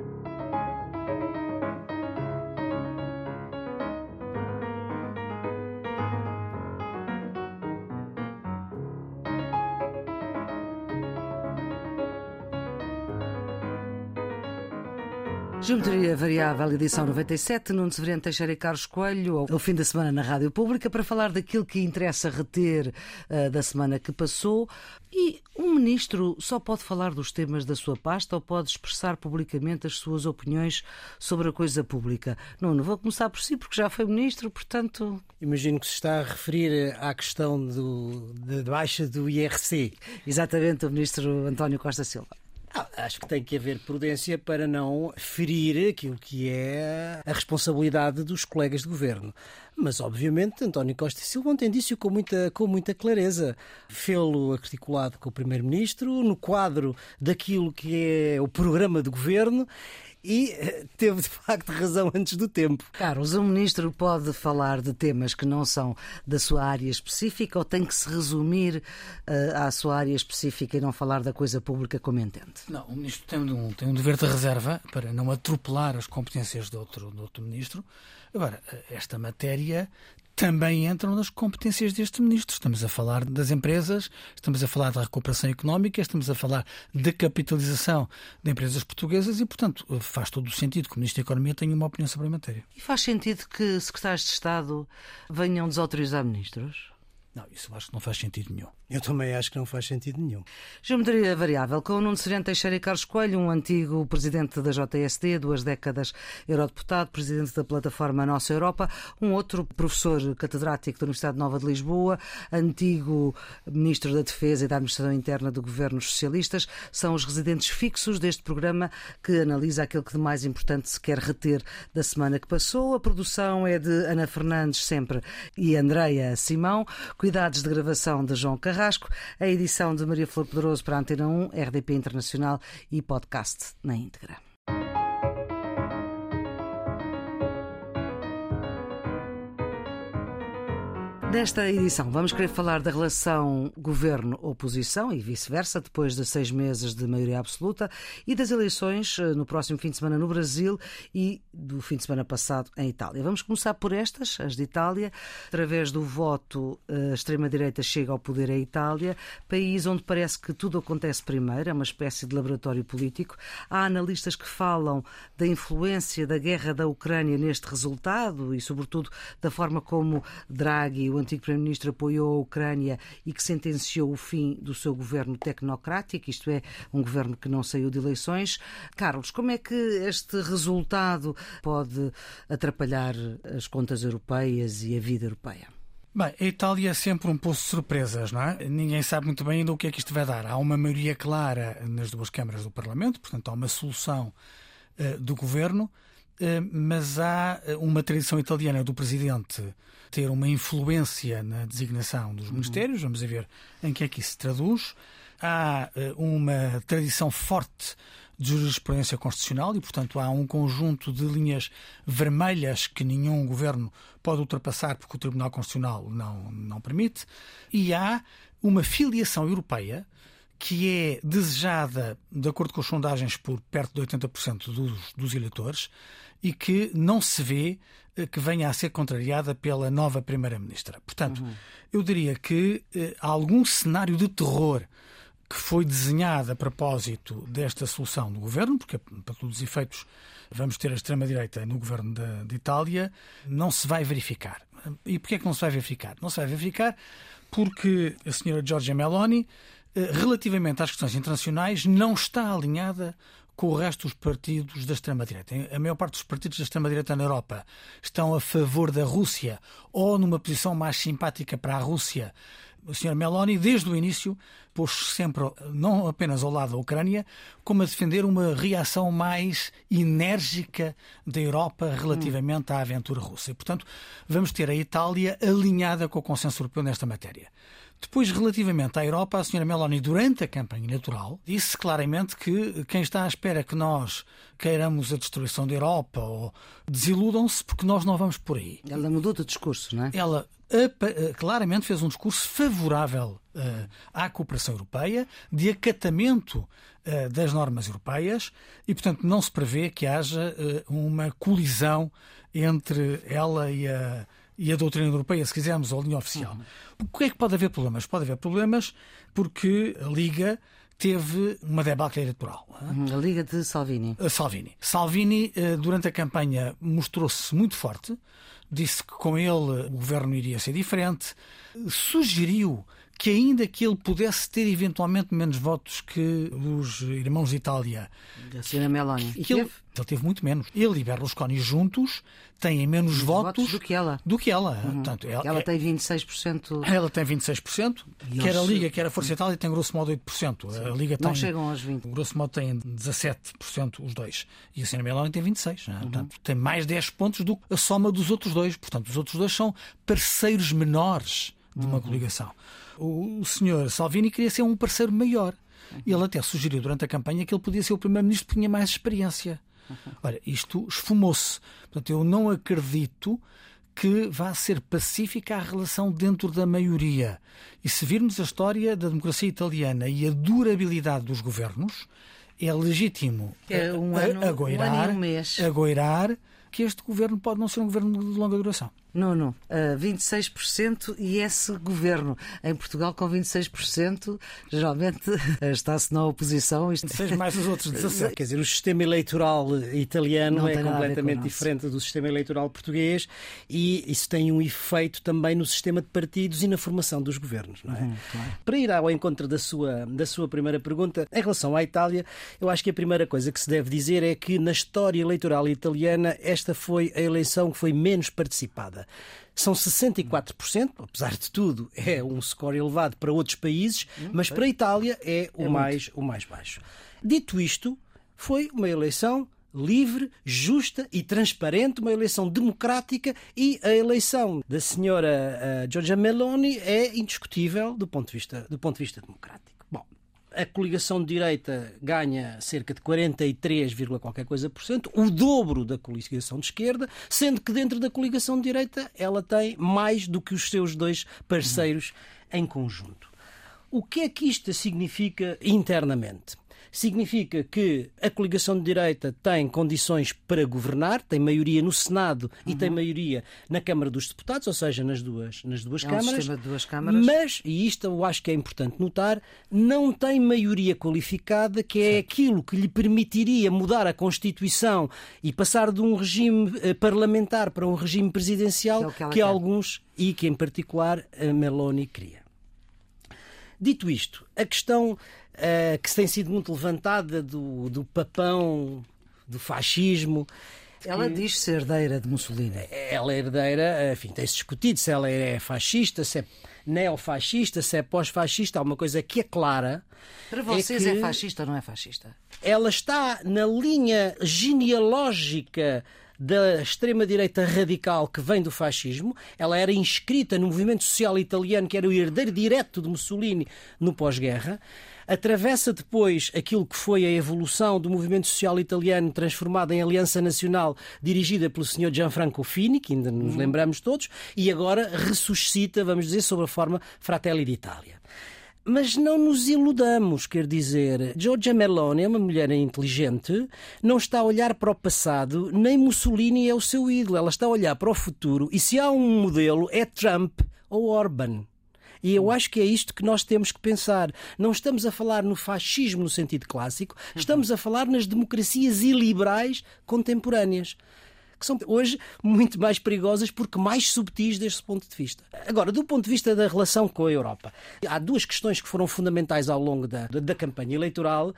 you Geometria Variável, edição 97, Nuno Severiano Teixeira e Carlos Coelho, ao fim da semana na Rádio Pública, para falar daquilo que interessa reter uh, da semana que passou. E um ministro só pode falar dos temas da sua pasta ou pode expressar publicamente as suas opiniões sobre a coisa pública? Nuno, vou começar por si, porque já foi ministro, portanto. Imagino que se está a referir à questão do, da baixa do IRC. Exatamente, o ministro António Costa Silva. Ah, acho que tem que haver prudência para não ferir aquilo que é a responsabilidade dos colegas de governo. Mas, obviamente, António Costa e Silva ontem disse-o com muita, com muita clareza. Fê-lo articulado com o Primeiro-Ministro, no quadro daquilo que é o programa de governo e eh, teve de facto razão antes do tempo. Carlos, o ministro pode falar de temas que não são da sua área específica ou tem que se resumir uh, à sua área específica e não falar da coisa pública como entende? Não, o ministro tem um, tem um dever de reserva para não atropelar as competências de outro, de outro ministro. Agora, eh, esta matéria também entram nas competências deste ministro. Estamos a falar das empresas, estamos a falar da recuperação económica, estamos a falar da capitalização de empresas portuguesas e, portanto, faz todo o sentido que o Ministro da Economia tenha uma opinião sobre a matéria. E faz sentido que secretários de Estado venham desautorizar ministros? Não, isso acho que não faz sentido nenhum. Eu também acho que não faz sentido nenhum. Geometria variável, com o Nuno Sereno Teixeira e Carlos Coelho, um antigo presidente da JSD, duas décadas eurodeputado, presidente da plataforma Nossa Europa, um outro professor catedrático da Universidade Nova de Lisboa, antigo ministro da Defesa e da Administração Interna do governos socialistas, são os residentes fixos deste programa que analisa aquilo que de mais importante se quer reter da semana que passou. A produção é de Ana Fernandes, sempre, e Andreia Simão. Cuidados de gravação de João Carrasco, a edição de Maria Flor Poderoso para a Antena 1, RDP Internacional e podcast na íntegra. Nesta edição vamos querer falar da relação governo-oposição e vice-versa, depois de seis meses de maioria absoluta, e das eleições eh, no próximo fim de semana no Brasil e do fim de semana passado em Itália. Vamos começar por estas, as de Itália. Através do voto, eh, a extrema-direita chega ao poder em Itália, país onde parece que tudo acontece primeiro, é uma espécie de laboratório político. Há analistas que falam da influência da guerra da Ucrânia neste resultado e, sobretudo, da forma como Draghi, o antigo Primeiro-Ministro apoiou a Ucrânia e que sentenciou o fim do seu governo tecnocrático, isto é, um governo que não saiu de eleições. Carlos, como é que este resultado pode atrapalhar as contas europeias e a vida europeia? Bem, a Itália é sempre um poço de surpresas, não é? Ninguém sabe muito bem ainda o que é que isto vai dar. Há uma maioria clara nas duas câmaras do Parlamento, portanto, há uma solução uh, do governo, uh, mas há eh, uma tradição italiana do presidente ter uma influência na designação dos uhum. ministérios. Vamos ver em que é que isso se traduz. Há uma tradição forte de jurisprudência constitucional e, portanto, há um conjunto de linhas vermelhas que nenhum governo pode ultrapassar porque o Tribunal Constitucional não, não permite. E há uma filiação europeia que é desejada, de acordo com as sondagens, por perto de 80% dos, dos eleitores e que não se vê eh, que venha a ser contrariada pela nova Primeira-Ministra. Portanto, uhum. eu diria que eh, há algum cenário de terror que foi desenhado a propósito desta solução do governo, porque, para todos os efeitos, vamos ter a extrema-direita no governo de, de, Itália, não se vai verificar. E porquê é que não se vai verificar? Não se vai verificar porque a senhora Giorgia Meloni, eh, relativamente às questões internacionais, não está alinhada com o resto dos partidos da extrema-direita. A maior parte dos partidos da extrema-direita na Europa estão a favor da Rússia ou numa posição mais simpática para a Rússia. O Sr. Meloni, desde o início, pôs-se sempre, não apenas ao lado da Ucrânia, como a defender uma reação mais enérgica da Europa relativamente à aventura russa. E, portanto, vamos ter a Itália alinhada com o consenso europeu nesta matéria. Depois, relativamente à Europa, a senhora Meloni, durante a campanha eleitoral, disse claramente que quem está à espera que nós queiramos a destruição da Europa ou desiludam-se porque nós não vamos por aí. Ela mudou de discurso, não é? Ela claramente fez um discurso favorável à cooperação europeia, de acatamento das normas europeias e, portanto, não se prevê que haja uma colisão entre ela e a, e a doutrina europeia, se quisermos, ou a linha oficial. Uhum. O que é que pode haver problemas? Pode haver problemas porque a Liga teve uma debacle eleitoral. A Liga de Salvini. Salvini. Salvini, eh, durante a campanha, mostrou-se muito forte, disse que com ele o governo iria ser diferente, sugeriu que ainda que ele pudesse ter eventualmente menos votos que os irmãos de Itália. Da senhora Meloni. Que ele, ele, teve muito menos. Ele e Berlusconi juntos têm menos votos, votos, do que ela. Do que ela. Uhum. Portanto, ela, ela tem 26%. Ela tem 26%. E quer eles... a Liga, quer a Força Itália tem grosso modo 8%. Sim. A Liga Não tem, chegam aos 20%. Grosso modo tem 17% os dois. E a senhora Meloni tem 26%. Uhum. Portanto, tem mais 10 pontos do que a soma dos outros dois. Portanto, os outros dois são parceiros menores de uma uhum. coligação. O senhor Salvini queria ser um parceiro maior. Ele até sugeriu durante a campanha que ele podia ser o primeiro-ministro porque tinha mais experiência. Olha, isto esfumou-se. Portanto, eu não acredito que vá ser pacífica a relação dentro da maioria. E se virmos a história da democracia italiana e a durabilidade dos governos, é legítimo é um ano, agoirar, um, um mês. agoirar que este governo pode não ser um governo de longa duração. Nuno, uh, 26% e esse governo em Portugal com 26% geralmente está-se na oposição. Isto... 26 mais os outros 17. Quer dizer, o sistema eleitoral italiano Não é completamente diferente do sistema eleitoral português e isso tem um efeito também no sistema de partidos e na formação dos governos. Não é? Uhum, claro. Para ir ao encontro da sua, da sua primeira pergunta, em relação à Itália, eu acho que a primeira coisa que se deve dizer é que na história eleitoral italiana esta foi a eleição que foi menos participada. São 64%, apesar de tudo, é um score elevado para outros países, hum, mas para a Itália é o, é mais, o mais baixo. Dito isto, foi uma eleição livre, justa e transparente, uma eleição democrática e a eleição da senhora uh, Giorgia Meloni é indiscutível do ponto de vista, do ponto de vista democrático a coligação de direita ganha cerca de 43, qualquer coisa por cento, o dobro da coligação de esquerda, sendo que dentro da coligação de direita ela tem mais do que os seus dois parceiros em conjunto. O que é que isto significa internamente? Significa que a coligação de direita tem condições para governar, tem maioria no Senado uhum. e tem uhum. maioria na Câmara dos Deputados, ou seja, nas duas, nas duas, é câmaras, um duas câmaras. Mas, e isto eu acho que é importante notar, não tem maioria qualificada, que é aquilo que lhe permitiria mudar a Constituição e passar de um regime eh, parlamentar para um regime presidencial que, é que alguns, e que em particular a Meloni queria. Dito isto, a questão uh, que tem sido muito levantada do, do papão, do fascismo. Ela que... diz ser herdeira de Mussolini. Ela é herdeira, enfim, tem-se discutido se ela é fascista, se é neofascista, se é pós-fascista. Há uma coisa que é clara. Para vocês é, é fascista ou não é fascista? Ela está na linha genealógica da extrema-direita radical que vem do fascismo. Ela era inscrita no movimento social italiano, que era o herdeiro direto de Mussolini no pós-guerra atravessa depois aquilo que foi a evolução do movimento social italiano transformado em Aliança Nacional dirigida pelo Sr. Gianfranco Fini, que ainda nos uhum. lembramos todos, e agora ressuscita, vamos dizer, sob a forma Fratelli d'Italia. Mas não nos iludamos, quer dizer, Giorgia Meloni é uma mulher inteligente, não está a olhar para o passado, nem Mussolini é o seu ídolo, ela está a olhar para o futuro e se há um modelo é Trump ou Orban. E eu acho que é isto que nós temos que pensar. Não estamos a falar no fascismo no sentido clássico, estamos a falar nas democracias iliberais contemporâneas que são hoje muito mais perigosas porque mais subtis deste ponto de vista. Agora, do ponto de vista da relação com a Europa, há duas questões que foram fundamentais ao longo da, da, da campanha eleitoral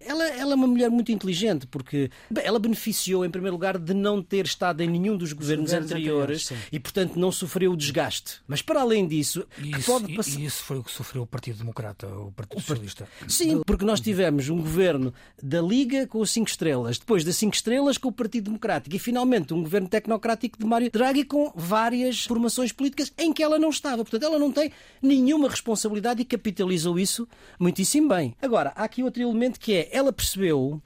ela, ela é uma mulher muito inteligente, porque ela beneficiou, em primeiro lugar, de não ter estado em nenhum dos governos, governos anteriores, anteriores e, portanto, não sofreu o desgaste. Mas, para além disso, isso, pode passar. E isso foi o que sofreu o Partido Democrata, o Partido Socialista. Sim, porque nós tivemos um governo da Liga com os cinco estrelas, depois das cinco estrelas com o Partido Democrático e, finalmente, um governo tecnocrático de Mário Draghi com várias formações políticas em que ela não estava. Portanto, ela não tem nenhuma responsabilidade e capitalizou isso muitíssimo bem. Agora, há aqui outro elemento que é ela percebeu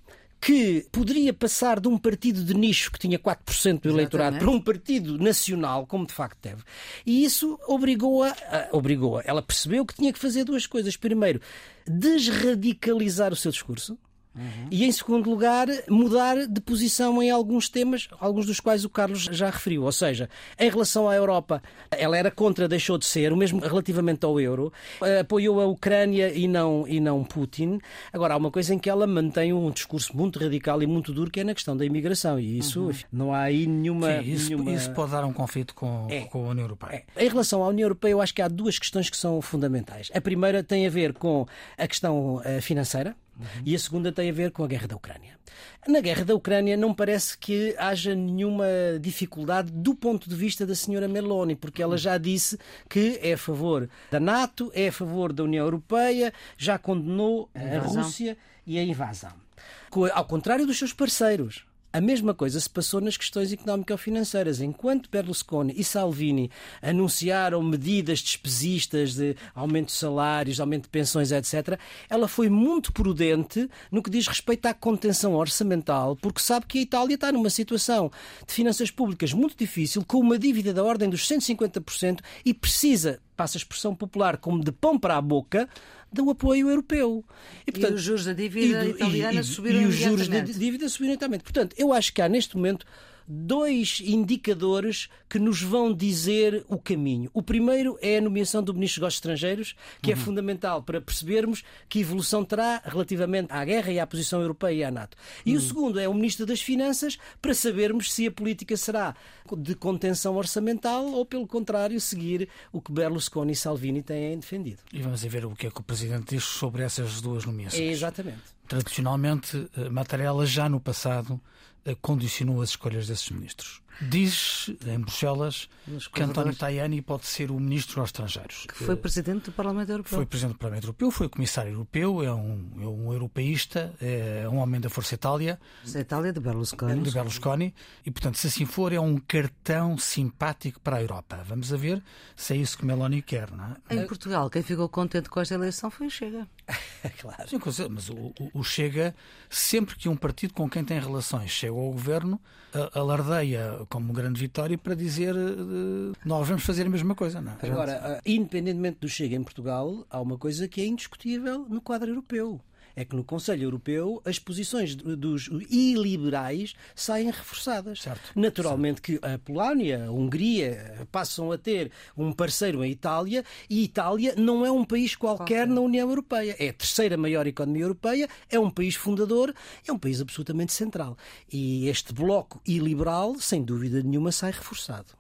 que poderia passar de um partido de nicho que tinha 4% do eleitorado para um partido nacional, como de facto teve. E isso obrigou-a, obrigou-a. Ela percebeu que tinha que fazer duas coisas. Primeiro, desradicalizar o seu discurso. Uhum. E, em segundo lugar, mudar de posição em alguns temas, alguns dos quais o Carlos já referiu. Ou seja, em relação à Europa, ela era contra, deixou de ser, o mesmo relativamente ao euro, apoiou a Ucrânia e não, e não Putin. Agora, há uma coisa em que ela mantém um discurso muito radical e muito duro, que é na questão da imigração. E isso, uhum. não há aí nenhuma. Sim, isso, nenhuma... isso, pode dar um conflito com, é. com a União Europeia. É. Em relação à União Europeia, eu acho que há duas questões que são fundamentais. A primeira tem a ver com a questão uh, financeira. Uhum. E a segunda tem a ver com a guerra da Ucrânia. Na guerra da Ucrânia não parece que haja nenhuma dificuldade do ponto de vista da senhora Meloni, porque ela já disse que é a favor da NATO, é a favor da União Europeia, já condenou a, a Rússia e a invasão. Ao contrário dos seus parceiros, a mesma coisa se passou nas questões económico-financeiras. Enquanto Berlusconi e Salvini anunciaram medidas despesistas de aumento de salários, aumento de pensões, etc., ela foi muito prudente no que diz respeito à contenção orçamental, porque sabe que a Itália está numa situação de finanças públicas muito difícil, com uma dívida da ordem dos 150% e precisa, passa a expressão popular, como de pão para a boca, do apoio europeu. E, portanto, e os juros da dívida italiana e, subiram E os juros da dívida subiram imediatamente. Portanto, eu acho que há neste momento dois indicadores que nos vão dizer o caminho. O primeiro é a nomeação do Ministro dos Negócios Estrangeiros, que é uhum. é fundamental para percebermos que evolução terá relativamente à guerra e à posição europeia e à NATO. E uhum. o segundo é o Ministro das Finanças, para sabermos se a política será de contenção orçamental ou, pelo contrário, seguir o que Berlusconi e Salvini têm defendido. E vamos ver o que é que o Presidente diz sobre essas duas nomeações. É exatamente. Tradicionalmente, eh, Mattarella já no passado condicionou as escolhas desses ministros. Diz em Bruxelas que António Tajani pode ser o ministro aos estrangeiros. Que foi presidente do Parlamento Europeu. Foi presidente do Parlamento Europeu, foi comissário europeu, é um, é um europeísta, é um homem da Força Itália. Força Itália de Berlusconi. De Berlusconi. E, portanto, se assim for, é um cartão simpático para a Europa. Vamos a ver se é isso que Meloni quer, não é? Em Portugal, quem ficou contente com esta eleição foi o Chega. claro. Sim, mas o, o, Chega, sempre que um partido com quem tem relações chega ao governo, alardeia como grande vitória para dizer uh, nós vamos fazer a mesma coisa. Não é? Agora, independentemente do Chega em Portugal, há uma coisa que é indiscutível no quadro europeu é que no Conselho Europeu as posições dos iliberais saem reforçadas. Certo. Naturalmente certo. que a Polónia, a Hungria passam a ter um parceiro em Itália e Itália não é um país qualquer na União Europeia. É a terceira maior economia europeia, é um país fundador, é um país absolutamente central. E este bloco iliberal, sem dúvida nenhuma, sai reforçado.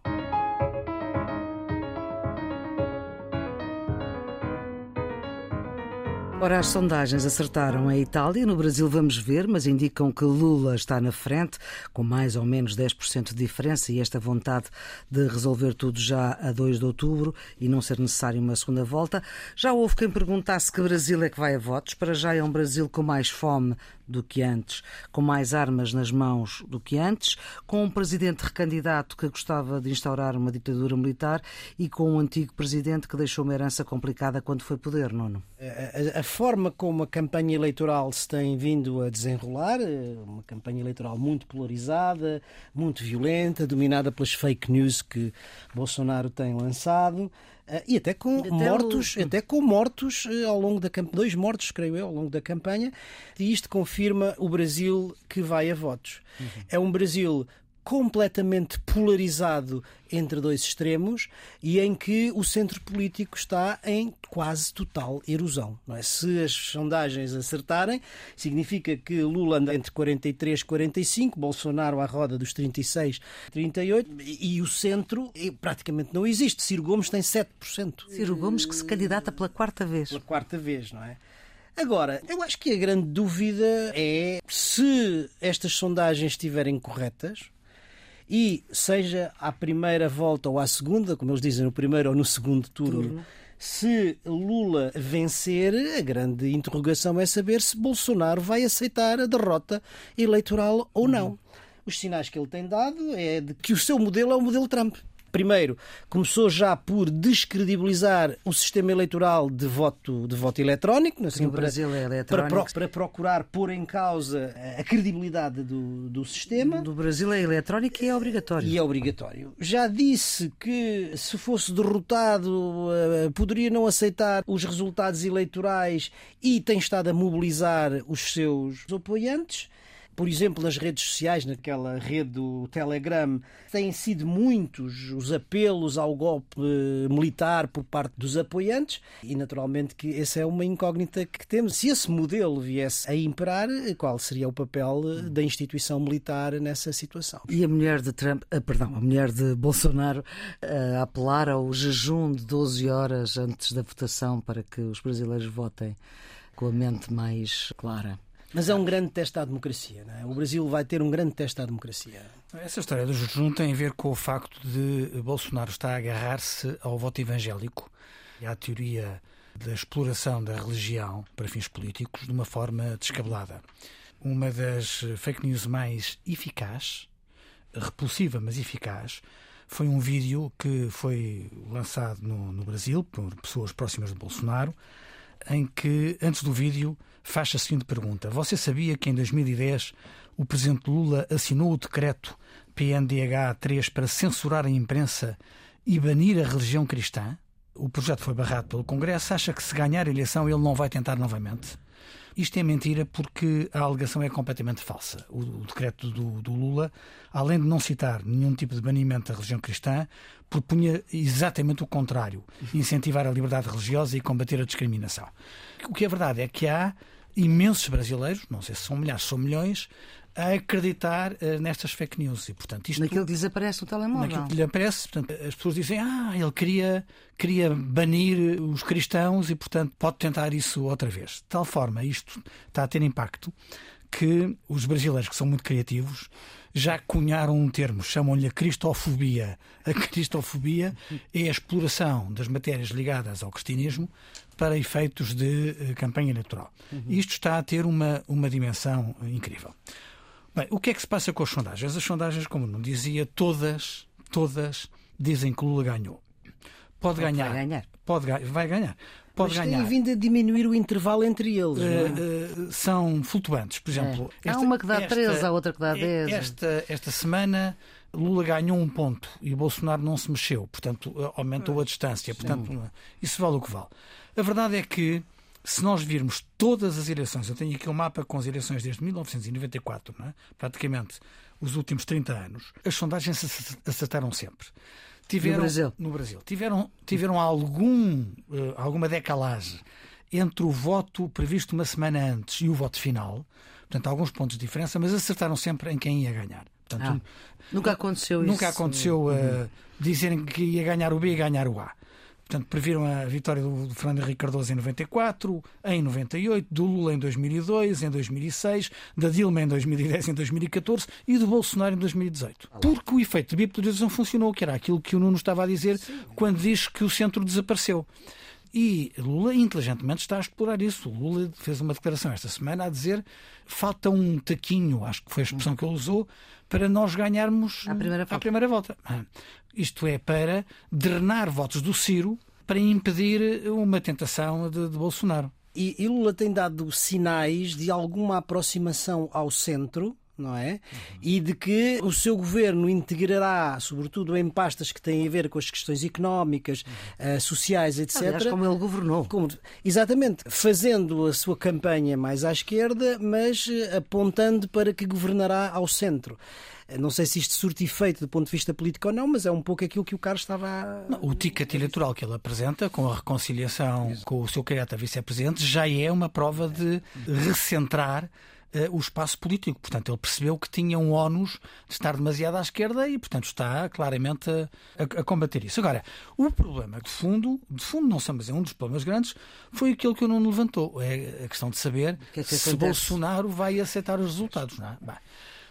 Ora, as sondagens acertaram a Itália. No Brasil vamos ver, mas indicam que Lula está na frente, com mais ou menos 10% de diferença e esta vontade de resolver tudo já a 2 de outubro e não ser necessário uma segunda volta. Já houve quem perguntasse que Brasil é que vai a votos. Para já é um Brasil com mais fome do que antes, com mais armas nas mãos do que antes, com um presidente recandidato que gostava de instaurar uma ditadura militar e com um antigo presidente que deixou uma herança complicada quando foi poder, Nuno? A, a, a forma como a campanha eleitoral se tem vindo a desenrolar, eh, uma campanha eleitoral muito polarizada, muito violenta, dominada pelas fake news que Bolsonaro tem lançado, e até com até mortos, o... até com mortos uh, ao longo da campanha, dois mortos, creio eu, ao longo da campanha, e isto confirma o Brasil que vai a votos. Uhum. É um Brasil completamente polarizado entre dois extremos e em que o centro político está em quase total erosão. Não é? Se as sondagens acertarem, significa que Lula anda entre 43 e 45, Bolsonaro à roda dos 36 38 e o centro praticamente não existe. Ciro Gomes tem 7%. Ciro Gomes que se candidata pela quarta vez. Pela quarta vez, não é? Agora, eu acho que a grande dúvida é se estas sondagens estiverem corretas, e seja à primeira volta ou à segunda, como eles dizem, no primeiro ou no segundo turno, turno. Se Lula vencer, a grande interrogação é saber se Bolsonaro vai aceitar a derrota eleitoral ou não. Os sinais que ele tem dado é de que o seu modelo é o modelo Trump primeiro, começou já por descredibilizar o sistema eleitoral de voto, de voto eletrónico, assim, no para, Brasil é eletrónico. Para, para, procurar pôr em causa a credibilidade do, do sistema. Do Brasil é eletrónico e é obrigatório. E é obrigatório. Já disse que se fosse derrotado eh, poderia não aceitar os resultados eleitorais e tem estado a mobilizar os seus apoiantes por exemplo, nas redes sociais, naquela rede do Telegram, têm sido muitos os apelos ao golpe militar por parte dos apoiantes e, naturalmente, que essa é uma incógnita que temos. Se esse modelo viesse a imperar, qual seria o papel da instituição militar nessa situação? E a mulher de Trump, ah, perdão, a mulher de Bolsonaro a apelar ao jejum de 12 horas antes da votação para que os brasileiros votem com a mente mais clara. Mas é um grande teste à democracia. Não é? O Brasil vai ter um grande teste à democracia. Essa história do jejum tem a ver com o facto de Bolsonaro estar a agarrar-se ao voto evangélico e à teoria da exploração da religião para fins políticos de uma forma descabelada. Uma das fake news mais eficaz, repulsiva, mas eficaz, foi um vídeo que foi lançado no, no Brasil por pessoas próximas de Bolsonaro, em que, antes do vídeo, faz a seguinte pergunta: Você sabia que em 2010 o presidente Lula assinou o decreto PNDH 3 para censurar a imprensa e banir a religião cristã? O projeto foi barrado pelo Congresso. Acha que se ganhar a eleição ele não vai tentar novamente? Isto é mentira porque a alegação é completamente falsa. O, o decreto do, do, Lula, além de não citar nenhum tipo de banimento da religião cristã, propunha exatamente o contrário: incentivar a liberdade religiosa e combater a discriminação. O que é verdade é que há imensos brasileiros, não sei se são milhares, são milhões, a acreditar uh, nestas fake news. E, portanto, isto, naquilo que lhes aparece no telemóvel. Naquilo que lhe aparece, portanto, as pessoas dizem ah, ele queria, queria banir os cristãos e, portanto, pode tentar isso outra vez. De tal forma, isto está a ter impacto que os brasileiros, que são muito criativos, já cunharam um termo, chamam-lhe a cristofobia. A cristofobia é a exploração das matérias ligadas ao cristianismo para efeitos de uh, campanha eleitoral. Uhum. Isto está a ter uma, uma dimensão incrível. Bem, o que é que se passa com as sondagens? As sondagens, como não dizia, todas, todas dizem que Lula ganhou. Pode ganhar. Vai ganhar. Pode, vai ganhar. Pode Mas ganhar. tem vindo a diminuir o intervalo entre eles. Uh, uh, são flutuantes. Por exemplo, é. esta, há uma que dá esta, 13, há outra que dá 10. Esta, esta semana Lula ganhou um ponto e Bolsonaro não se mexeu, portanto aumentou a distância. Portanto, isso vale o que vale. A verdade é que se nós virmos todas as eleições, eu tenho aqui um mapa com as eleições desde 1994, é? praticamente os últimos 30 anos, as sondagens acertaram sempre. Tiveram, no Brasil. No Brasil. Tiveram, tiveram algum, uh, alguma decalagem entre o voto previsto uma semana antes e o voto final, portanto, alguns pontos de diferença, mas acertaram sempre em quem ia ganhar. Portanto, ah, nunca aconteceu nunca isso. Nunca aconteceu uh, dizerem que ia ganhar o B e ganhar o A. Portanto, previram a vitória do Fernando Henrique Cardoso em 94, em 98, do Lula em 2002, em 2006, da Dilma em 2010, em 2014 e do Bolsonaro em 2018. Porque o efeito de bipolarização funcionou, que era aquilo que o Nuno estava a dizer quando diz que o centro desapareceu. E Lula, inteligentemente, está a explorar isso. O Lula fez uma declaração esta semana a dizer falta um taquinho, acho que foi a expressão que ele usou, para nós ganharmos à primeira volta. À primeira volta. Ah, isto é, para drenar votos do Ciro para impedir uma tentação de, de Bolsonaro. E, e Lula tem dado sinais de alguma aproximação ao centro não é? Uhum. E de que o seu governo integrará, sobretudo em pastas que têm a ver com as questões económicas, uhum. uh, sociais, etc. Aliás, como ele governou. Como, exatamente, fazendo a sua campanha mais à esquerda, mas uh, apontando para que governará ao centro. Eh, não sei se isto surte efeito do ponto de vista político ou não, mas é um pouco aquilo que o Carlos estava a... Não, o ticket eleitoral que ele apresenta, com a reconciliação Isso. com o seu candidato a vice-presidente, já é uma prova de recentrar o espaço político. Portanto, ele percebeu que tinha um ónus de estar demasiado à esquerda e, portanto, está claramente a, a, a combater isso. Agora, o problema de fundo, de fundo não sei, mas é um dos problemas grandes, foi aquilo que o não levantou. É a questão de saber que é que se Bolsonaro vai aceitar os resultados. Não é? Bem,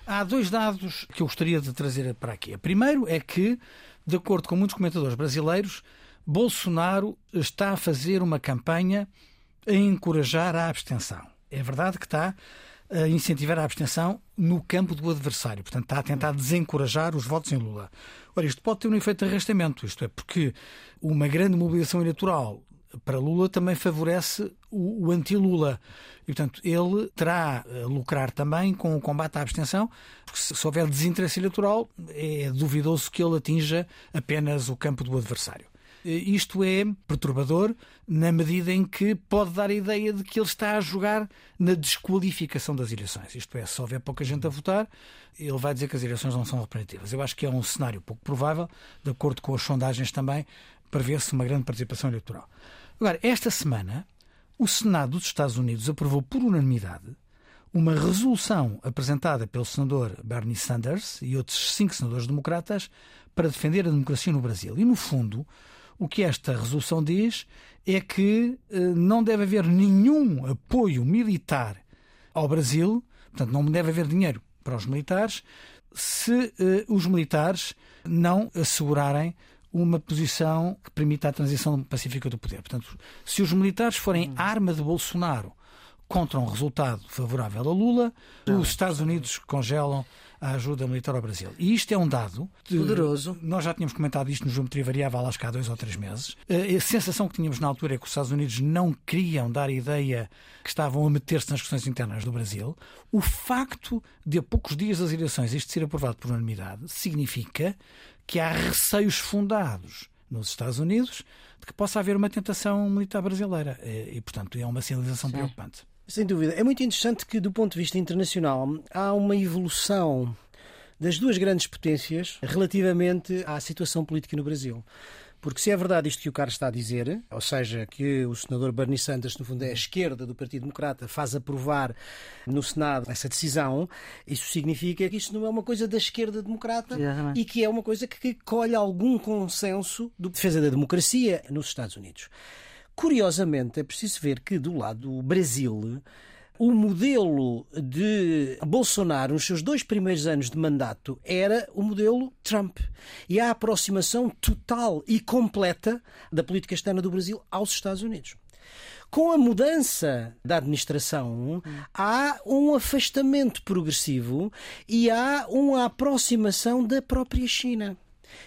há dois dados que eu gostaria de trazer para aqui. O primeiro é que, de acordo com muitos comentadores brasileiros, Bolsonaro está a fazer uma campanha a encorajar a abstenção. É verdade que está a incentivar a abstenção no campo do adversário. Portanto, está a tentar desencorajar os votos em Lula. Ora, isto pode ter um efeito de arrastamento, isto é, porque uma grande mobilização eleitoral para Lula também favorece o, anti-Lula. E, portanto, ele terá a lucrar também com o combate à abstenção, porque se houver desinteresse eleitoral, é duvidoso que ele atinja apenas o campo do adversário. Isto é perturbador na medida em que pode dar a ideia de que ele está a jogar na desqualificação das eleições. Isto é, se houver pouca gente a votar, ele vai dizer que as eleições não são representativas. Eu acho que é um cenário pouco provável, de acordo com as sondagens também, prevê-se uma grande participação eleitoral. Agora, esta semana, o Senado dos Estados Unidos aprovou por unanimidade uma resolução apresentada pelo senador Bernie Sanders e outros cinco senadores democratas para defender a democracia no Brasil. E, no fundo, o que esta resolução diz é que eh, não deve haver nenhum apoio militar ao Brasil, portanto, não deve haver dinheiro para os militares, se eh, os militares não assegurarem uma posição que permita a transição pacífica do poder. Portanto, se os militares forem arma de Bolsonaro contra um resultado favorável a Lula, os Estados Unidos congelam a ajuda militar ao Brasil. E isto é um dado de, poderoso. Nós já tínhamos comentado isto no Geometria Variável acho que há dois ou três meses. A sensação que tínhamos na altura é que os Estados Unidos não queriam dar a ideia que estavam a meter-se nas questões internas do Brasil. O facto de a poucos dias das eleições isto ser aprovado por unanimidade significa que há receios fundados nos Estados Unidos de que possa haver uma tentação militar brasileira. E, portanto, é uma sinalização Sim. preocupante. Sem dúvida. É muito interessante que, do ponto de vista internacional, há uma evolução das duas grandes potências relativamente à situação política no Brasil. Porque se é verdade isto que o Carlos está a dizer, ou seja, que o senador Bernie Sanders, no fundo, é a esquerda do Partido Democrata, faz aprovar no Senado essa decisão, isso significa que isto não é uma coisa da esquerda democrata e que é uma coisa que, que colhe algum consenso do defesa da democracia nos Estados Unidos. Curiosamente, é preciso ver que do lado do Brasil, o modelo de Bolsonaro nos seus dois primeiros anos de mandato era o modelo Trump. E a aproximação total e completa da política externa do Brasil aos Estados Unidos. Com a mudança da administração, há um afastamento progressivo e há uma aproximação da própria China.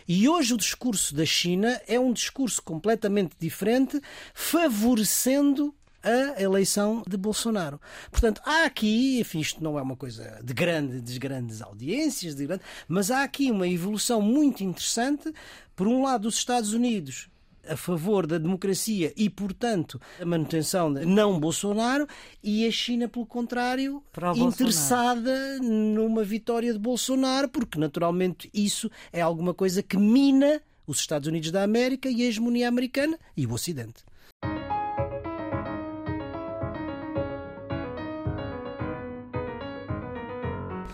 E hoje o discurso da China é um discurso completamente diferente, favorecendo a eleição de Bolsonaro. Portanto, há aqui, enfim, isto não é uma coisa de, grande, de grandes audiências, de grande, mas há aqui uma evolução muito interessante. Por um lado, os Estados Unidos a favor da democracia e, portanto, a manutenção de não Bolsonaro, e a China, pelo contrário, interessada numa vitória de Bolsonaro, porque naturalmente isso é alguma coisa que mina os Estados Unidos da América e a hegemonia americana e o Ocidente.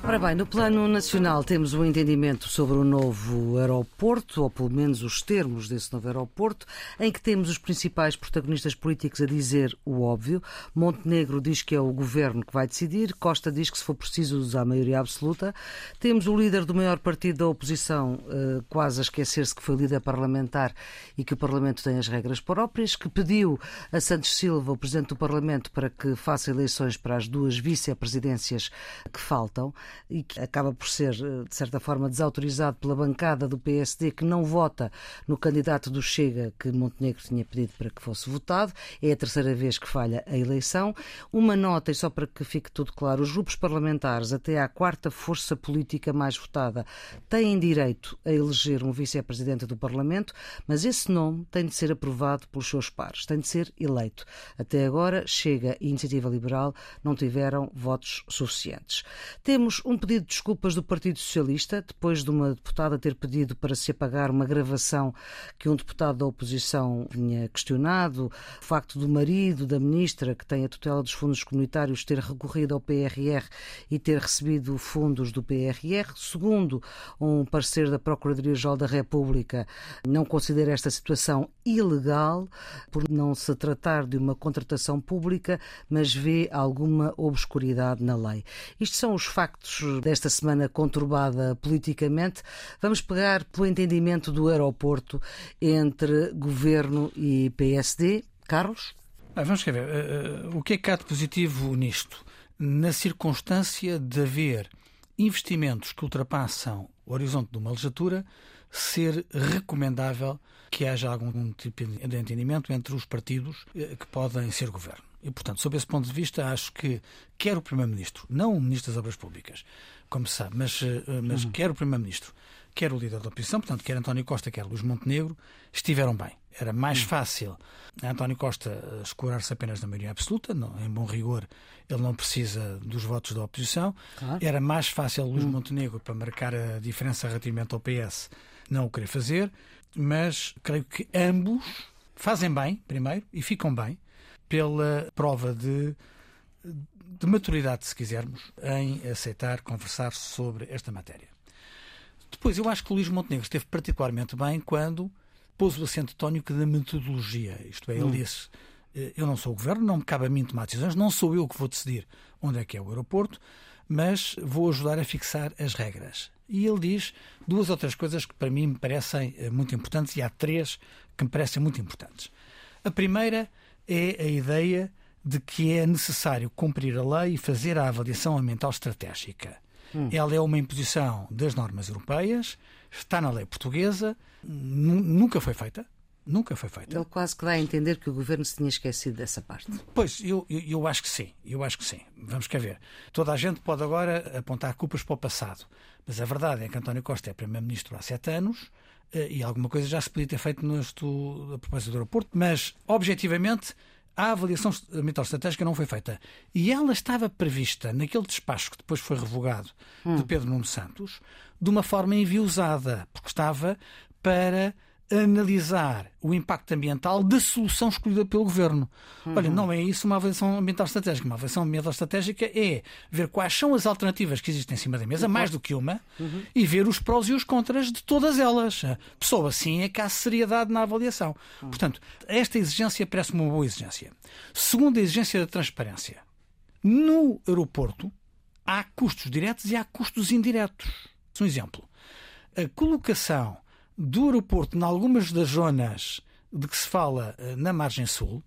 Ora bem, no plano nacional temos um entendimento sobre o novo aeroporto, ou pelo menos os termos desse novo aeroporto, em que temos os principais protagonistas políticos a dizer o óbvio. Montenegro diz que é o governo que vai decidir, Costa diz que se for preciso usar a maioria absoluta. Temos o líder do maior partido da oposição eh, quase a esquecer-se que foi líder parlamentar e que o Parlamento tem as regras próprias, que pediu a Santos Silva, o presidente do Parlamento, para que faça eleições para as duas vice-presidências que faltam e que acaba por ser, eh, de certa forma, desautorizado pela bancada do PSD, que não vota no candidato do Chega que Montenegro tinha pedido para que fosse votado. É a terceira vez que falha a eleição. Uma nota, e só para que fique tudo claro, os grupos parlamentares, até à quarta força política mais votada, têm direito a eleger um vice-presidente do Parlamento, mas esse nome tem de ser aprovado pelos seus pares, tem de ser eleito. Até agora, Chega e Iniciativa Liberal não tiveram votos suficientes. Temos um pedido de desculpas do Partido Socialista, depois de uma deputada ter pedido para se apagar uma gravação que um deputado da oposição tinha questionado, o facto do marido da ministra, que tem a tutela dos fundos comunitários, ter recorrido ao PRR e ter recebido fundos do PRR. Segundo um parecer da Procuradoria-Geral da República, não considera esta situação ilegal, por não se tratar de uma contratação pública, mas vê alguma obscuridade na lei. Isto são os factos desta semana conturbada politicamente, vamos pegar pelo entendimento do aeroporto entre governo e PSD. Carlos? Ah, vamos ver. Uh, o que é que há de positivo nisto? na circunstância de haver investimentos que ultrapassam o horizonte de uma legislatura, ser recomendável que haja algum tipo de entendimento entre os partidos eh, que podem ser governo. E, portanto, sob esse ponto de vista, acho que quer o Primeiro-Ministro, não o Ministro das Obras Públicas, como se sabe, mas, eh, mas uhum. quer o Primeiro-Ministro, quer o líder da oposição, portanto, quer António Costa, quer Luís Montenegro, estiveram bem. Era mais uhum. fácil António Costa eh, escurar-se apenas na maioria absoluta, não, em bom rigor, ele não precisa dos votos da oposição. Claro. Era mais fácil Luís uhum. Montenegro, para marcar a diferença relativamente ao PS, não o querer fazer, mas creio que ambos fazem bem, primeiro, e ficam bem pela prova de, de maturidade, se quisermos, em aceitar conversar sobre esta matéria. Depois, eu acho que o Luís Montenegro esteve particularmente bem quando pôs o acento tónico da metodologia. Isto é, ele hum. disse: eh, Eu não sou o governo, não me cabe a mim tomar decisões, não sou eu que vou decidir onde é que é o aeroporto, mas vou ajudar a fixar as regras. E ele diz duas outras coisas que para mim me parecem eh, muito importantes, e há três que me parecem muito importantes. A primeira é a ideia de que é necessário cumprir a lei e fazer a avaliação ambiental estratégica. Hum. Ela é uma imposição das normas europeias, está na lei portuguesa, nunca foi feita. Nunca foi feita. Ele quase que dá a entender que o governo se tinha esquecido dessa parte. Pois, eu, eu, eu acho que sim. Eu acho que sim. Vamos cá ver. Toda a gente pode agora apontar culpas para o passado. Mas a verdade é que António Costa é Primeiro-Ministro há sete anos e alguma coisa já se podia ter feito no estudo, a propósito do aeroporto, mas, objetivamente, a avaliação ambiental estratégica não foi feita. E ela estava prevista naquele despacho que depois foi revogado hum. de Pedro Nuno Santos de uma forma enviosada, porque estava para analisar o impacto ambiental da solução escolhida pelo governo. Uhum. Olha, não é isso uma avaliação ambiental estratégica. Uma avaliação ambiental estratégica é ver quais são as alternativas que existem em cima da mesa, mais do que uma, uhum. e ver os prós e os contras de todas elas. Pessoa assim é que há seriedade na avaliação. Uhum. Portanto, esta exigência parece-me uma boa exigência. Segunda exigência da transparência. No aeroporto há custos diretos e há custos indiretos. Um exemplo. A colocação do aeroporto, em algumas das zonas de que se fala eh, na margem sul,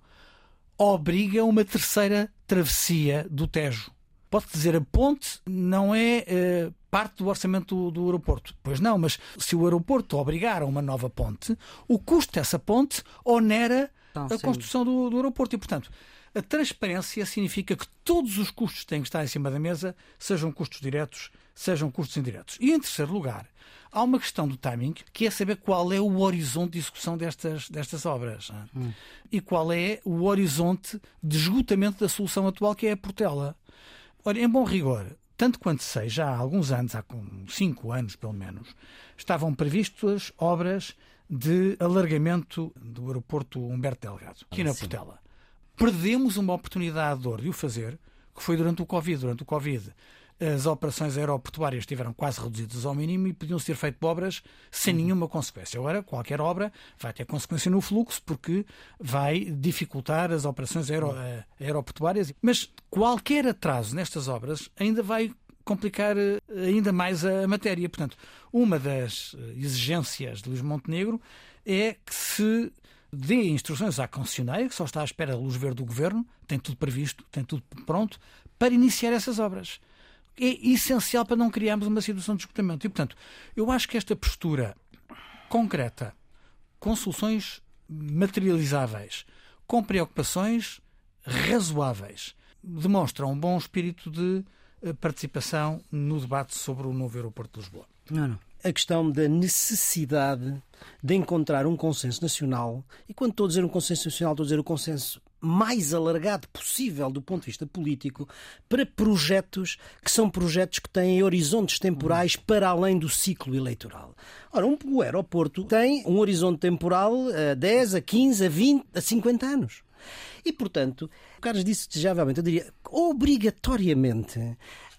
obriga uma terceira travessia do Tejo. Pode dizer, a ponte não é uh, parte do orçamento do, do, aeroporto. Pois não, mas se o aeroporto obrigar a uma nova ponte, o custo dessa ponte onera então, a sim. construção do, do aeroporto. E, portanto, a transparência significa que todos os custos têm que estar em cima da mesa, sejam custos diretos, sejam custos indiretos. E, em terceiro lugar, há uma questão do timing, que é saber qual é o horizonte de execução destas, destas obras é? hum. e qual é o horizonte de esgotamento da solução atual, que é a Portela. Ora, em bom rigor, tanto quanto sei, já há alguns anos, há cinco anos pelo menos, estavam previstas obras de alargamento do aeroporto Humberto Delgado, aqui ah, na Portela. Perdemos uma oportunidade de ouro de o fazer, que foi durante o Covid. Durante o Covid, as operações aeroportuárias estiveram quase reduzidas ao mínimo e podiam ser feitas obras sem uhum. nenhuma consequência. Agora, qualquer obra vai ter consequência no fluxo porque vai dificultar as operações aero, uhum. eh, aeroportuárias. Mas qualquer atraso nestas obras ainda vai complicar eh, ainda mais a matéria. Portanto, uma das eh, exigências de Luís Montenegro é que se dê instruções à concessionária, que só está à espera da luz verde do governo, tem tudo previsto, tem tudo pronto, para iniciar essas obras é essencial para não criarmos uma situação de esgotamento. E, portanto, eu acho que esta postura concreta, com soluções materializáveis, com preocupações razoáveis, demonstra um bom espírito de eh, participação no debate sobre o novo aeroporto de Lisboa. Não, não. A questão da necessidade de encontrar um consenso nacional, e quando estou a dizer um consenso nacional, estou a dizer o consenso mais alargado possível do ponto de vista político para projetos que são projetos que têm horizontes temporais para além do ciclo eleitoral. Ora, um, o aeroporto tem um horizonte temporal a 10, a 15, a 20, a 50 anos. E, portanto, o Carlos disse desejavelmente, eu diria, obrigatoriamente,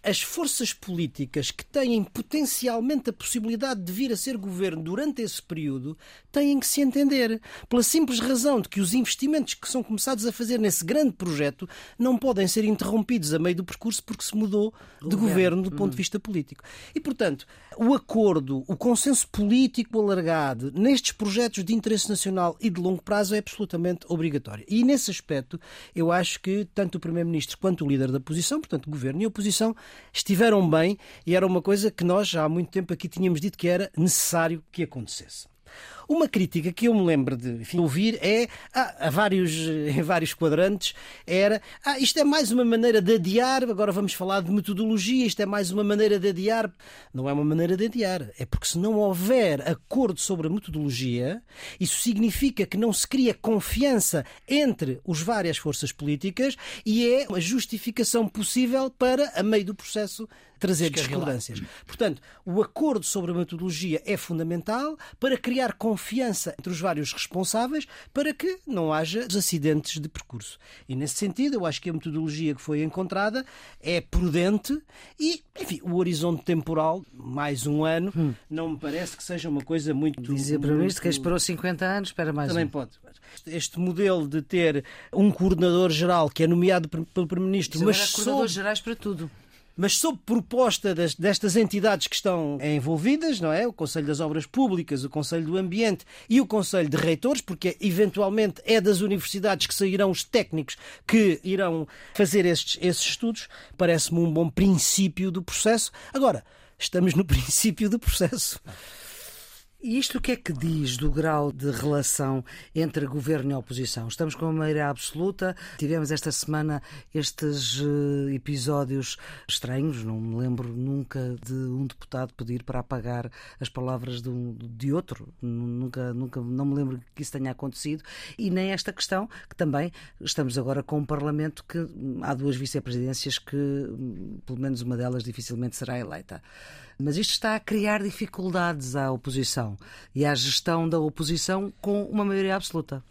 as forças políticas que têm potencialmente a possibilidade de vir a ser governo durante esse período têm que se entender. Pela simples razão de que os investimentos que são começados a fazer nesse grande projeto não podem ser interrompidos a meio do percurso porque se mudou de governo, governo do ponto de vista político. E, portanto, o acordo, o consenso político alargado nestes projetos de interesse nacional e de longo prazo é absolutamente obrigatório. E nesse aspecto, eu acho que tanto o Primeiro-Ministro quanto o líder da oposição, portanto, governo e oposição, estiveram bem e era uma coisa que nós já há muito tempo aqui tínhamos dito que era necessário que acontecesse. Uma crítica que eu me lembro de enfim, ouvir é, ah, a vários, em vários quadrantes, era ah, isto é mais uma maneira de adiar, agora vamos falar de metodologia, isto é mais uma maneira de adiar. Não é uma maneira de adiar, é porque se não houver acordo sobre a metodologia, isso significa que não se cria confiança entre as várias forças políticas e é uma justificação possível para, a meio do processo, trazer discordâncias. Portanto, o acordo sobre a metodologia é fundamental para criar confiança entre os vários responsáveis para que não haja acidentes de percurso. E nesse sentido, eu acho que a metodologia que foi encontrada é prudente e, enfim, o horizonte temporal, mais um ano, hum. não me parece que seja uma coisa muito. Dizia para o Ministro que esperou 50 anos, espera mais Também um. pode. Este modelo de ter um coordenador-geral que é nomeado pelo Primeiro-Ministro, mas. Coordenadores gerais para tudo mas sob proposta das, destas entidades que estão envolvidas, não é? O Conselho das Obras Públicas, o Conselho do Ambiente e o Conselho de Reitores, porque eventualmente é das universidades que sairão os técnicos que irão fazer estes, esses estudos, parece-me um bom princípio do processo. Agora, estamos no princípio do processo. E isto o que é que diz do grau de relação entre governo e oposição? Estamos com uma maioria absoluta. Tivemos esta semana estes eh, episódios estranhos. Não me lembro nunca de um deputado pedir para apagar as palavras de, um, de outro. Nunca, nunca, não me lembro que isso tenha acontecido. E nem esta questão, que também estamos agora com um Parlamento que hum, há duas vice-presidências que, hum, pelo menos uma delas, dificilmente será eleita. Mas isto está a criar dificuldades à oposição e à gestão da oposição com uma maioria absoluta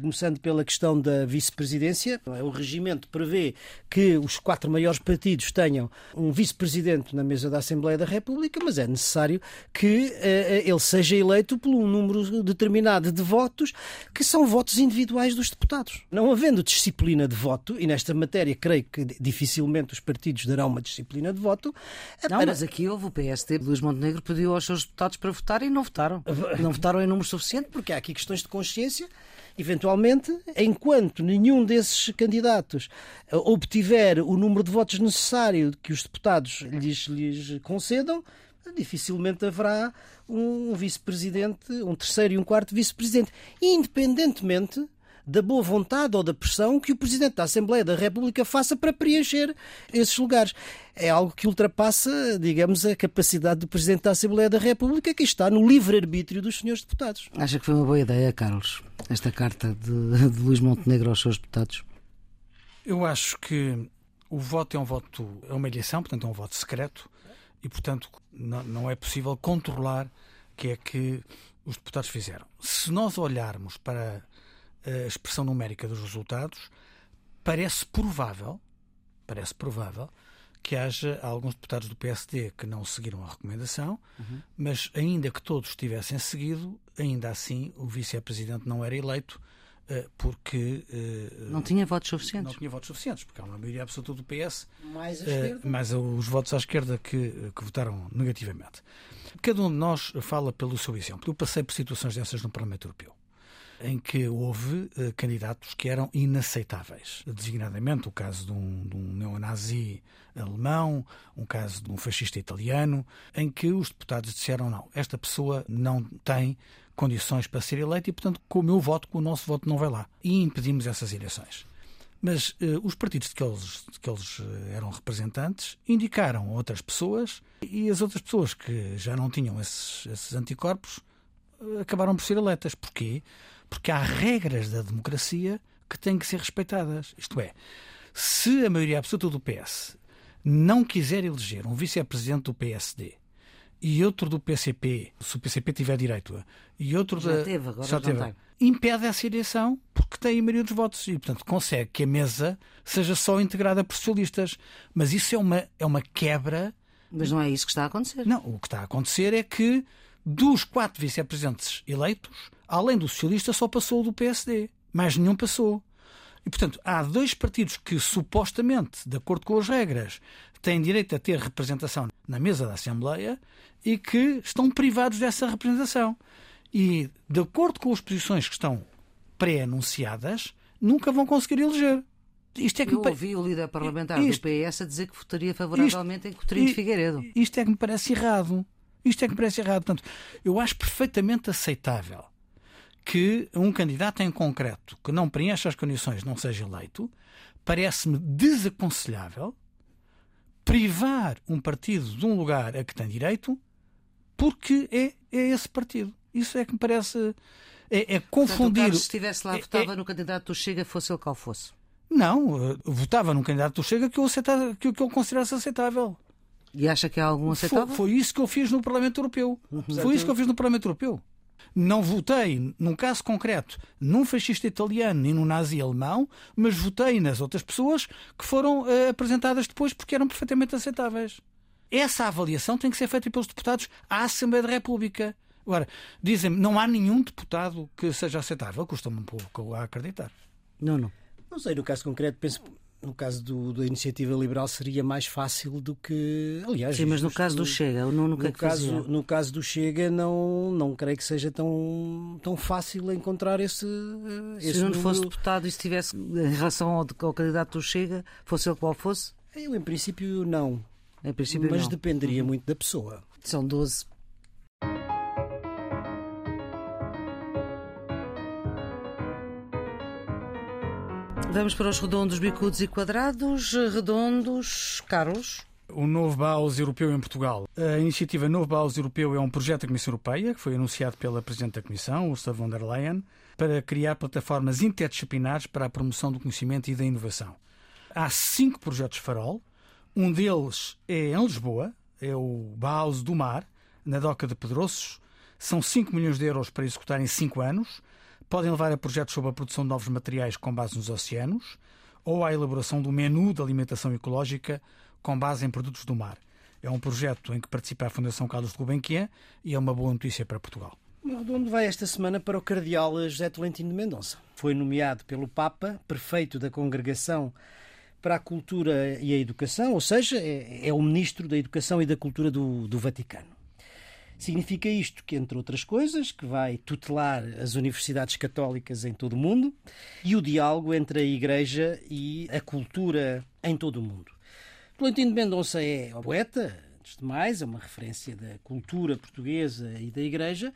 começando pela questão da vice-presidência. O regimento prevê que os quatro maiores partidos tenham um vice-presidente na mesa da Assembleia da República, mas é necessário que uh, ele seja eleito por um número determinado de votos, que são votos individuais dos deputados. Não havendo disciplina de voto, e nesta matéria creio que dificilmente os partidos darão uma disciplina de voto. Não, para... mas aqui houve o PSD, Luís Montenegro pediu aos seus deputados para votarem e não votaram. Não votaram em número suficiente. Porque há aqui questões de consciência Eventualmente, enquanto nenhum desses candidatos eh, obtiver o número de votos necessário que os deputados lhes, lhes concedam, dificilmente haverá um vice-presidente, um terceiro e um quarto vice-presidente, independentemente da boa vontade ou da pressão que o Presidente da Assembleia da República faça para preencher esses lugares. É algo que ultrapassa, digamos, a capacidade do Presidente da Assembleia da República, que está no livre-arbítrio dos senhores deputados. Acha que foi uma boa ideia, Carlos, esta carta de, de Luís Montenegro aos seus deputados? Eu acho que o voto é um voto, é uma eleição, portanto é um voto secreto e, portanto, não, não é possível controlar o que é que os deputados fizeram. Se nós olharmos para a expressão numérica dos resultados, parece provável, parece provável que haja alguns deputados do PSD que não seguiram a recomendação, uhum. mas ainda que todos tivessem seguido, ainda assim o vice-presidente não era eleito eh, porque eh, não tinha votos suficientes. Não tinha votos suficientes, porque há uma maioria absoluta do PS, mais, uh, mais os votos à esquerda que, que votaram negativamente. Cada um de nós fala pelo seu exemplo. Eu passei por situações dessas no Parlamento Europeu em que houve uh, candidatos que eram inaceitáveis. Designadamente o caso de um, de um neonazi alemão, um caso de um fascista italiano, em que os deputados disseram não, esta pessoa não tem condições para ser eleita e, portanto, com o meu voto, com o nosso voto não vai lá. E impedimos essas eleições. Mas uh, os partidos de que eles, de que eles eh, eram representantes indicaram outras pessoas e as outras pessoas que já não tinham esses, esses anticorpos acabaram por ser eleitas. Porquê? Porque há regras da democracia que têm que ser respeitadas. Isto é, se a maioria absoluta do PS não quiser eleger um vice-presidente do PSD e outro do PCP, se o PCP tiver direito, e outro já da. Teve, agora já teve. Impede essa eleição, porque tem a maioria dos votos e, portanto, consegue que a mesa seja só integrada por socialistas. Mas isso é uma, é uma quebra. Mas não é isso que está a acontecer. Não, o que está a acontecer é que dos quatro vice-presidentes eleitos, além do socialista, só passou o do PSD. Mais nenhum passou. E, portanto, há dois partidos que supostamente, de acordo com as regras, têm direito a ter representação na mesa da Assembleia e que estão privados dessa representação. E, de acordo com as posições que estão pré-anunciadas, nunca vão conseguir eleger. Isto é que Eu ouvi o líder parlamentar isto, do PS a dizer que votaria favoravelmente isto, em Coutinho de Figueiredo. Isto é que me parece errado. Isto é que me parece errado. Portanto, eu acho perfeitamente aceitável que um candidato em concreto que não preencha as condições não seja eleito. Parece-me desaconselhável privar um partido de um lugar a que tem direito porque é, é esse partido. Isso é que me parece. É, é confundir. Portanto, se estivesse lá, é, votava é... no candidato do Chega, fosse ele qual fosse. Não, uh, votava num candidato do Chega que eu, aceitava, que, que eu considerasse aceitável. E acha que há algum aceitável? Foi, foi isso que eu fiz no Parlamento Europeu. Uhum. Foi isso que eu fiz no Parlamento Europeu. Não votei, num caso concreto, num fascista italiano nem num nazi alemão, mas votei nas outras pessoas que foram uh, apresentadas depois porque eram perfeitamente aceitáveis. Essa avaliação tem que ser feita pelos deputados à Assembleia da República. Agora, dizem-me, não há nenhum deputado que seja aceitável. Custa-me um pouco a acreditar. Não, não. Não sei, no caso concreto, penso no caso do, da iniciativa liberal seria mais fácil do que aliás sim mas no caso do Chega no, caso no caso do Chega não não creio que seja tão tão fácil encontrar esse, esse se não número... fosse deputado e se tivesse em relação ao, ao, candidato do Chega fosse ele qual fosse? Eu em princípio não. Em princípio mas não. dependeria uhum. muito da pessoa. São 12 Vamos para os redondos, bicudos e quadrados. Redondos, Carlos. O Novo Baus Europeu em Portugal. A iniciativa Novo Baus Europeu é um projeto da Comissão Europeia que foi anunciado pela Presidente da Comissão, Ursula von der Leyen, para criar plataformas interdisciplinares para a promoção do conhecimento e da inovação. Há cinco projetos farol. Um deles é em Lisboa, é o Baus do Mar, na Doca de Pedroços. São 5 milhões de euros para executar em 5 anos podem levar a projetos sobre a produção de novos materiais com base nos oceanos ou à elaboração do menu de alimentação ecológica com base em produtos do mar. É um projeto em que participa a Fundação Carlos de Gulbenkian e é uma boa notícia para Portugal. O redondo vai esta semana para o Cardeal José Tolentino de Mendonça. Foi nomeado pelo Papa prefeito da Congregação para a Cultura e a Educação, ou seja, é, é o Ministro da Educação e da Cultura do, do Vaticano. Significa isto que, entre outras coisas, que vai tutelar as universidades católicas em todo o mundo e o diálogo entre a Igreja e a cultura em todo o mundo. Tolentino Mendonça é poeta, antes de mais, é uma referência da cultura portuguesa e da Igreja.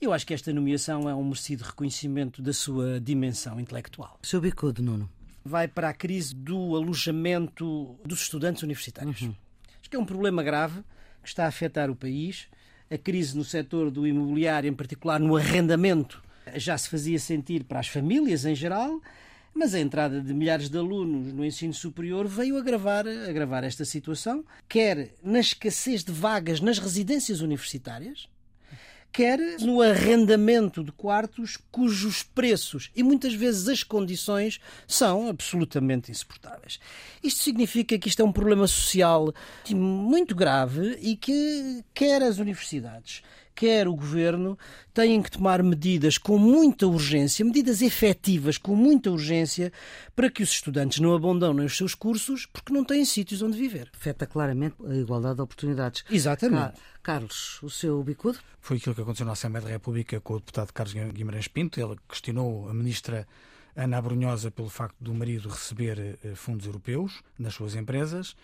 Eu acho que esta nomeação é um merecido reconhecimento da sua dimensão intelectual. Seu bicudo, Nuno. Vai para a crise do alojamento dos estudantes universitários. Uhum. Acho que é um problema grave que está a afetar o país a crise no setor do imobiliário, em particular no arrendamento, já se fazia sentir para as famílias em geral, mas a entrada de milhares de alunos no ensino superior veio agravar, agravar esta situação, quer na escassez de vagas nas residências universitárias, quer no arrendamento de quartos cujos preços e muitas vezes as condições são absolutamente insuportáveis. Isto significa que isto é um problema social muito grave e que quer as universidades, quer o governo têm que tomar medidas com muita urgência, medidas efetivas com muita urgência, para que os estudantes não abandonem os seus cursos porque não têm sítios onde viver. Afeta claramente a igualdade de oportunidades. Exatamente. Carlos, o seu bicudo? Foi aquilo que aconteceu na Assembleia da República com o deputado Carlos Guimarães Pinto. Ele questionou a ministra Ana Abrunhosa pelo facto do marido receber eh, fundos europeus nas suas empresas,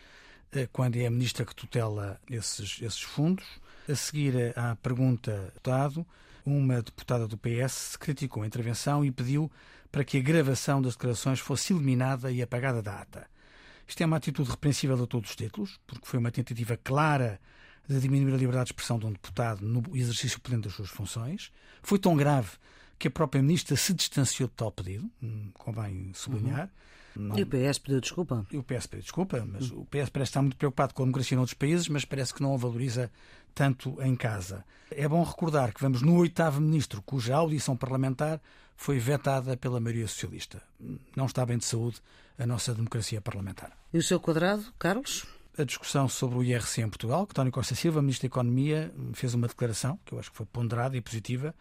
eh, quando é a ministra que tutela esses, esses fundos. A seguir à pergunta do deputado, uma deputada do PS criticou a intervenção e pediu para que a gravação das declarações fosse eliminada e apagada da ata. Isto é uma atitude repreensível a todos os títulos, porque foi uma tentativa clara de diminuir a liberdade de expressão de um deputado no exercício pleno das suas funções. Foi tão grave que a própria ministra se distanciou de tal pedido, hum, convém sublinhar. Uhum. Não... E o PS pediu desculpa? E o PS pediu desculpa, mas o PS parece estar muito preocupado com a democracia noutros países, mas parece que não a valoriza tanto em casa. É bom recordar que vamos no oitavo ministro cuja audição parlamentar foi vetada pela maioria socialista. Não está bem de saúde a nossa democracia parlamentar. E o seu quadrado, Carlos? A discussão sobre o IRC em Portugal, que António Costa Silva, Ministro da Economia, fez uma declaração, que eu acho que foi ponderada e positiva,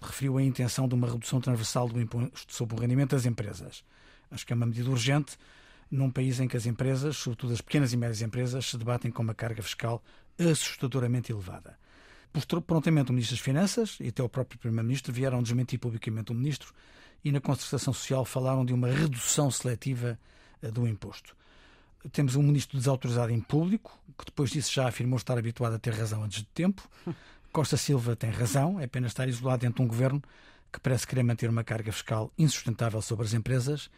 referiu a intenção de uma redução transversal do imposto sobre o rendimento das empresas. Acho que é uma medida urgente num país em que as empresas, sobretudo as pequenas e médias empresas, se debatem com uma carga fiscal assustadoramente elevada. Postou prontamente o Ministro das Finanças e até o próprio Primeiro-Ministro vieram desmentir publicamente o Ministro e na concertação social falaram de uma redução seletiva eh, do imposto. Temos um Ministro desautorizado em público, que depois disso já afirmou estar habituado a ter razão antes de tempo. Costa Silva tem razão, é apenas estar isolado dentro de um governo que parece querer manter uma carga fiscal insustentável sobre as empresas,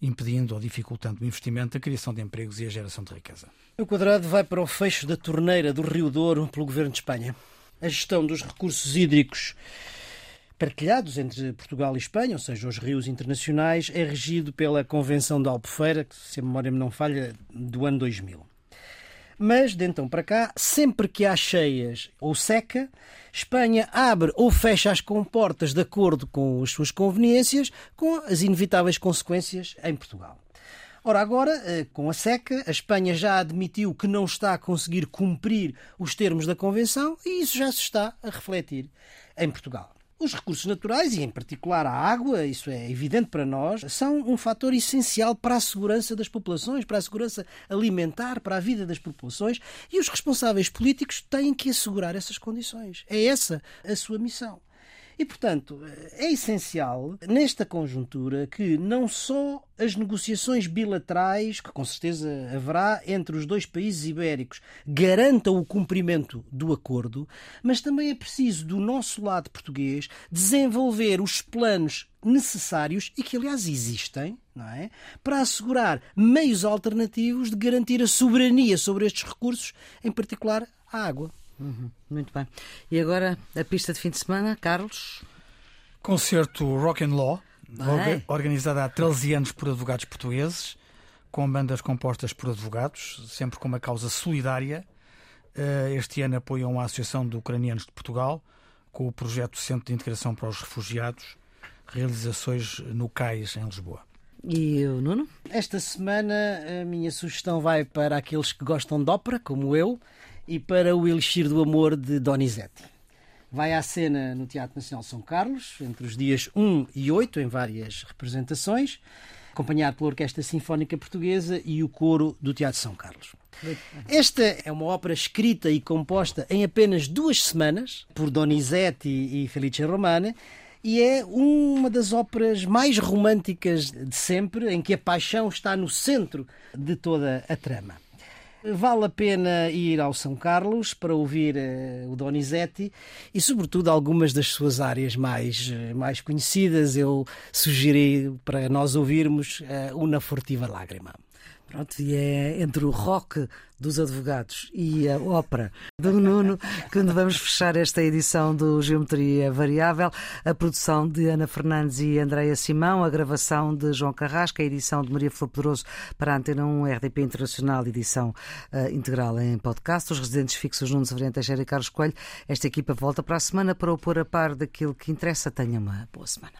impedindo ou dificultando o investimento, a criação de empregos e a geração de riqueza. O quadrado vai para o fecho da torneira do Rio Douro pelo governo de Espanha a gestão dos recursos hídricos partilhados entre Portugal e Espanha, ou seja, os rios internacionais, é regido pela Convenção de Albufeira, que, se a memória me não falha, do ano 2000. Mas, de então para cá, sempre que há cheias ou seca, Espanha abre ou fecha as comportas de acordo com as suas conveniências, com as inevitáveis consequências em Portugal. Ora, agora, eh, com a seca, a Espanha já admitiu que não está a conseguir cumprir os termos da Convenção e isso já se está a refletir em Portugal. Os recursos naturais, e em particular a água, isso é evidente para nós, são um fator essencial para a segurança das populações, para a segurança alimentar, para a vida das populações, e os responsáveis políticos têm que assegurar essas condições. É essa a sua missão. E, portanto, é essencial, nesta conjuntura, que não só as negociações bilaterais, que com certeza haverá entre os dois países ibéricos, garantam o cumprimento do acordo, mas também é preciso, do nosso lado português, desenvolver os planos necessários e que, aliás, existem, não é? Para assegurar meios alternativos de garantir a soberania sobre estes recursos, em particular a água. Uhum, muito bem. E agora a pista de fim de semana, Carlos? Concerto Rock and Law, bem. organizado há 13 anos por advogados portugueses, com bandas compostas por advogados, sempre com uma causa solidária. Eh, este ano apoiam a Associação de Ucranianos de Portugal, com o projeto Centro de Integração para os Refugiados, realizações no CAIS, em Lisboa. E o Nuno? Esta semana a minha sugestão vai para aqueles que gostam de ópera, como eu, e para o Elixir do Amor de Donizetti. Vai à cena no Teatro Nacional São Carlos, entre os dias 1 e 8, em várias representações, acompanhado pela Orquestra Sinfónica Portuguesa e o coro do Teatro São Carlos. Esta é uma ópera escrita e composta em apenas duas semanas por Donizetti e Felice Romane e é uma das óperas mais românticas de sempre, em que a paixão está no centro de toda a trama. Vale a pena ir ao São Carlos para ouvir uh, o Donizetti e, sobretudo, algumas das suas áreas mais, uh, mais conhecidas. Eu sugeri para nós ouvirmos uh, Una Furtiva Lágrima. Pronto, e é entre o rock dos advogados e a ópera do Nuno que vamos fechar esta edição do Geometria Variável. A produção de Ana Fernandes e Andréia Simão, a gravação de João Carrasca, a edição de Maria Flor Pedroso para a Antena 1 RDP Internacional, edição uh, integral em podcast. Os residentes fixos Nuno Severino Teixeira e Carlos Coelho. Esta equipa volta para a semana para opor a par daquilo que interessa. Tenha uma boa semana.